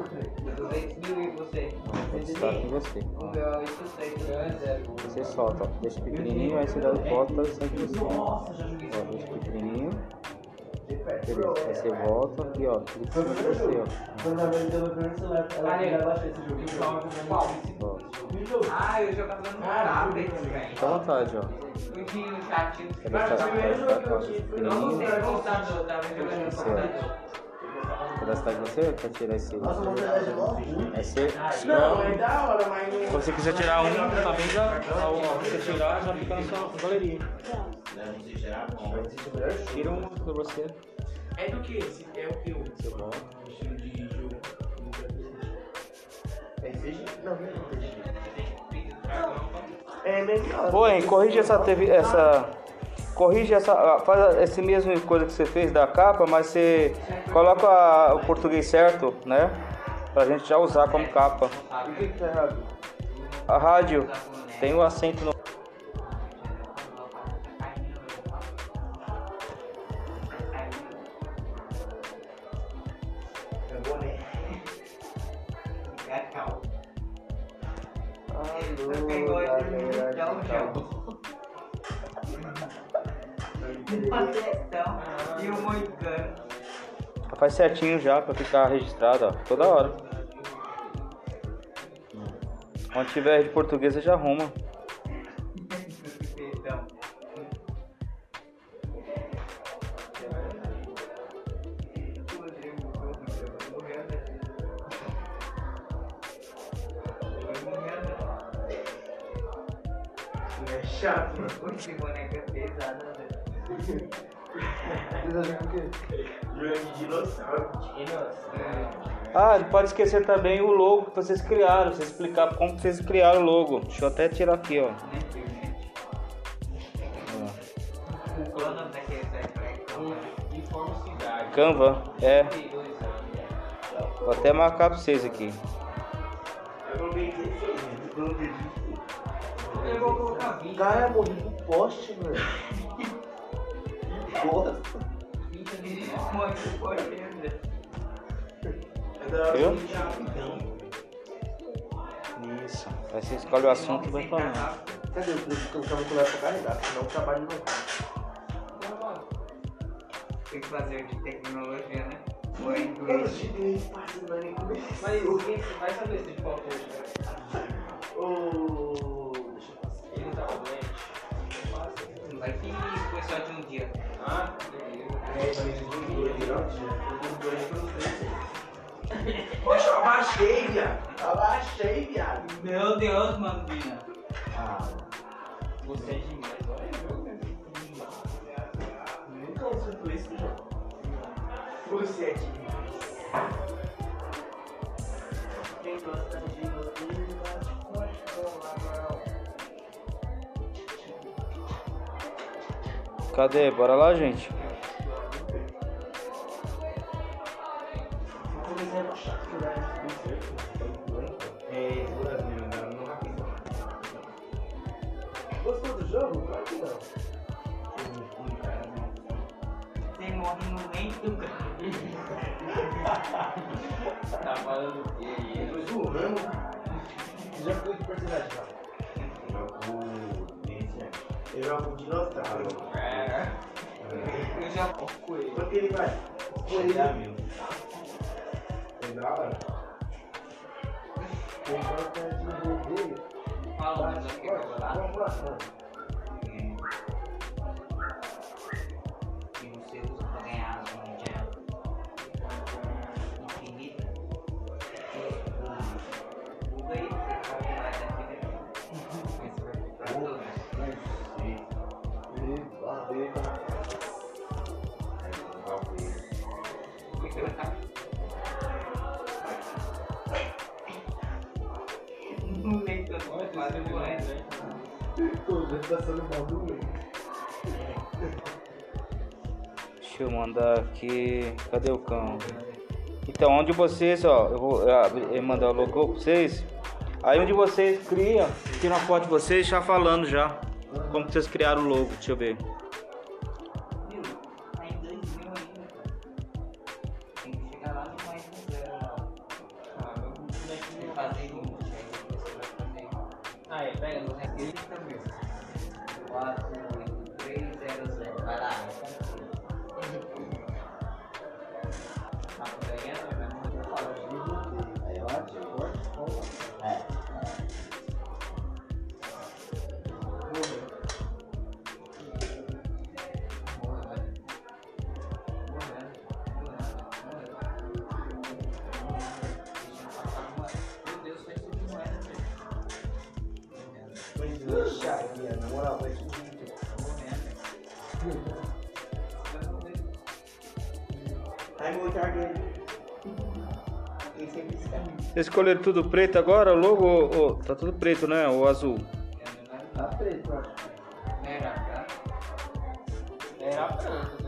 [SPEAKER 6] 200 mil e você.
[SPEAKER 1] destaque você.
[SPEAKER 6] O meu é 800 é
[SPEAKER 1] Você solta, ó. Deixa pequenininho, aí você dá volta sempre assim. Ó, deixa pequenininho. Beleza, aí você volta aqui, ó. Clica em cima de você, ó.
[SPEAKER 5] Quando a mãe deu no primeiro celular, ela esse jogo.
[SPEAKER 6] Ah, eu jogava no tablet, velho.
[SPEAKER 1] Fica à vontade, ó.
[SPEAKER 6] Eu chatinho.
[SPEAKER 5] Primeiro jogo que eu tive foi
[SPEAKER 6] Eu não eu tava jogando no computador.
[SPEAKER 1] Quer gastar de você? Quer tirar esse?
[SPEAKER 5] Nossa, verdade é mó ruim.
[SPEAKER 1] Aí você.
[SPEAKER 5] Não, é da hora, mas
[SPEAKER 1] Se
[SPEAKER 5] não.
[SPEAKER 1] você quiser tirar um, também já. Ao você tirar, já fica na sua galeria.
[SPEAKER 2] Se gerar bom.
[SPEAKER 1] Tira um pra você.
[SPEAKER 5] É do que? Esse é o que? O
[SPEAKER 1] Você volta.
[SPEAKER 5] estilo de jogo? É RPG? Não, não é RPG. É melhor.
[SPEAKER 1] Ô, hein, corrige essa TV, essa. Corrige essa. ah, Faz esse mesmo coisa que você fez da capa, mas você coloca a- o português certo, né? Pra gente já usar como capa.
[SPEAKER 5] O que que tá errado?
[SPEAKER 1] A rádio tem o acento no.
[SPEAKER 5] É. Alô, galera
[SPEAKER 6] questão e um moicano.
[SPEAKER 1] Faz certinho já pra ficar registrado, ó. Toda hora. Quando tiver de português, já arruma.
[SPEAKER 5] É chato, mano.
[SPEAKER 6] Esse boneco é pesado, velho.
[SPEAKER 5] De dinossauro.
[SPEAKER 1] Ah, não pode esquecer também o logo que vocês criaram. Vocês explicar como que vocês criaram o logo. Deixa eu até tirar aqui, ó.
[SPEAKER 5] Informa cidade.
[SPEAKER 1] Canva, é. Vou até marcar pra vocês aqui.
[SPEAKER 5] Eu. Eu.
[SPEAKER 6] Eu vou colocar vídeo.
[SPEAKER 5] Cara, morri no poste, mano. Já rapidão.
[SPEAKER 1] Isso. Aí você escolhe o assunto e vai falando.
[SPEAKER 5] Cadê o preço que eu ela pra carregar? Senão o trabalho não
[SPEAKER 6] Tem que fazer de tecnologia, né? Ou é
[SPEAKER 5] Eu não
[SPEAKER 6] inglês?
[SPEAKER 5] tive nem espaço, não é nem comer.
[SPEAKER 4] Mas ninguém vai saber se de qual foi.
[SPEAKER 5] Ô. Deixa eu passar.
[SPEAKER 4] Ele não tava doente.
[SPEAKER 6] Vai que foi só de um dia.
[SPEAKER 4] Ah.
[SPEAKER 5] Poxa, eu abaixei, viado. Abaixei, viado.
[SPEAKER 6] Meu Deus, Mambina.
[SPEAKER 5] Ah,
[SPEAKER 4] Você é demais, olha eu, né?
[SPEAKER 5] nunca acertou isso. Você é demais. Quem gosta de
[SPEAKER 1] Cadê? Bora lá, gente.
[SPEAKER 5] Gostou do jogo? Claro que não.
[SPEAKER 6] Você morre no meio do.
[SPEAKER 4] Tá falando o quê? aí?
[SPEAKER 5] Depois do ramo, você já foi de personagem, cara? Eu jogo dinossauro.
[SPEAKER 6] Eu já
[SPEAKER 4] Coelho.
[SPEAKER 5] Quanto que ele vai?
[SPEAKER 2] Dá mil.
[SPEAKER 5] É da hora. Tem gosta de jogo dele.
[SPEAKER 6] falo mais aqui pra lá.
[SPEAKER 5] Vamos lá. Tô já passando mal.
[SPEAKER 1] Deixa eu mandar aqui. Cadê o cão? Então, onde vocês, ó, eu vou abrir- mandar o logo pra vocês. Aí onde vocês criam, tira uma foto de vocês já falando já. Como vocês criaram o logo, deixa eu ver. Escolheram tudo preto agora? Logo ô, tá tudo preto, né? O azul.
[SPEAKER 3] Tá preto, acho.
[SPEAKER 6] Era pra.
[SPEAKER 5] Era branco,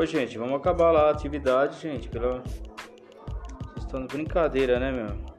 [SPEAKER 6] pouco?
[SPEAKER 1] Ô, gente, vamos acabar lá a atividade, gente. Pela... Vocês estão de brincadeira, né, meu?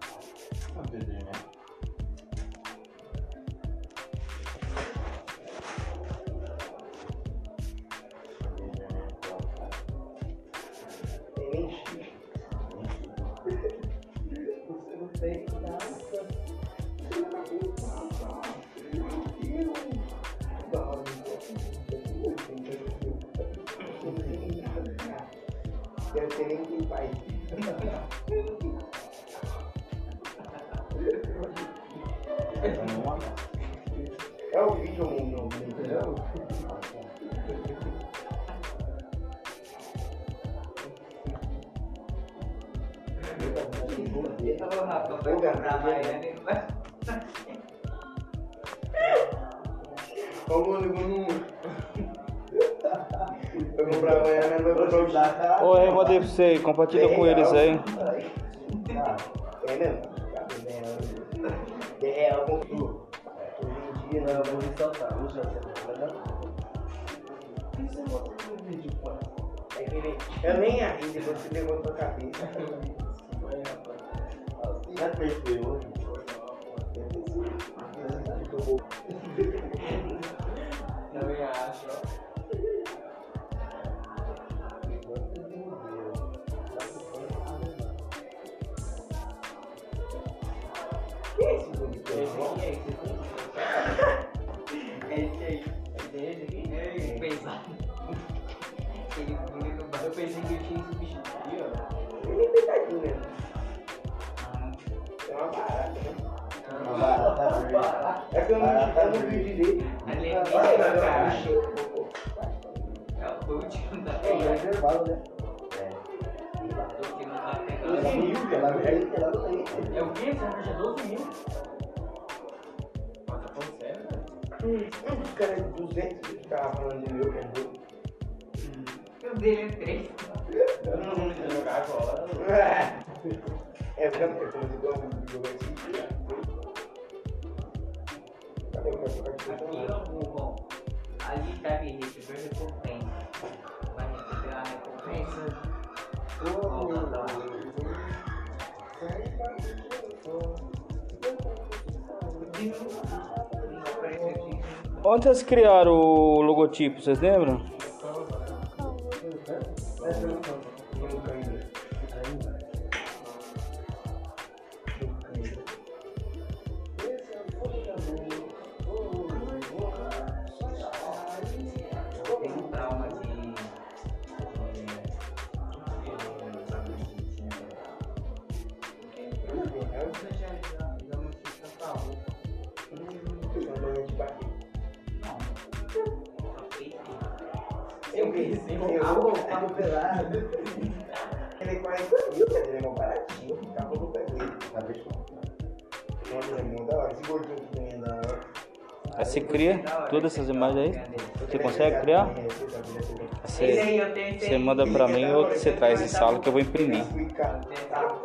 [SPEAKER 3] Você,
[SPEAKER 1] compartilha com eles aí.
[SPEAKER 3] É mesmo? É. Hoje em dia, eu vou ressaltar. Que você vídeo? É que. Eu nem arri, depois você pegou na tua cabeça.
[SPEAKER 2] Já percebeu hoje? Reservado, né?
[SPEAKER 6] O que não tá
[SPEAKER 2] Ela
[SPEAKER 6] pegando.
[SPEAKER 2] veio, ela veio, ela veio.
[SPEAKER 5] É o quê? Você vai fechar 12 mil? Mas tá falando sério, velho?
[SPEAKER 3] Hum, Os caras de 200 que tava falando de meu, que é doido.
[SPEAKER 6] O dele é 3.
[SPEAKER 5] Eu não vou jogar agora.
[SPEAKER 3] É, eu também, como eu digo, eu jogo esse dia. Cadê o meu jogar
[SPEAKER 6] Aqui, ó. Ali deve receber recompensa. Vai receber a recompensa. Ó, mandar
[SPEAKER 1] Onde vocês criaram o logotipo, vocês lembram?
[SPEAKER 3] Eu sim, eu tava pelado. Ele é 40 mil, quer dizer, é mó baratinho. Acabou no pé dele. Nossa, é da hora. Esse gordinho que tem na hora.
[SPEAKER 1] Aí você cria todas essas imagens aí? Você consegue criar?
[SPEAKER 6] Eu tenho
[SPEAKER 1] Você manda pra mim ou você traz em sala que eu vou imprimir.
[SPEAKER 3] Explicar. Tá,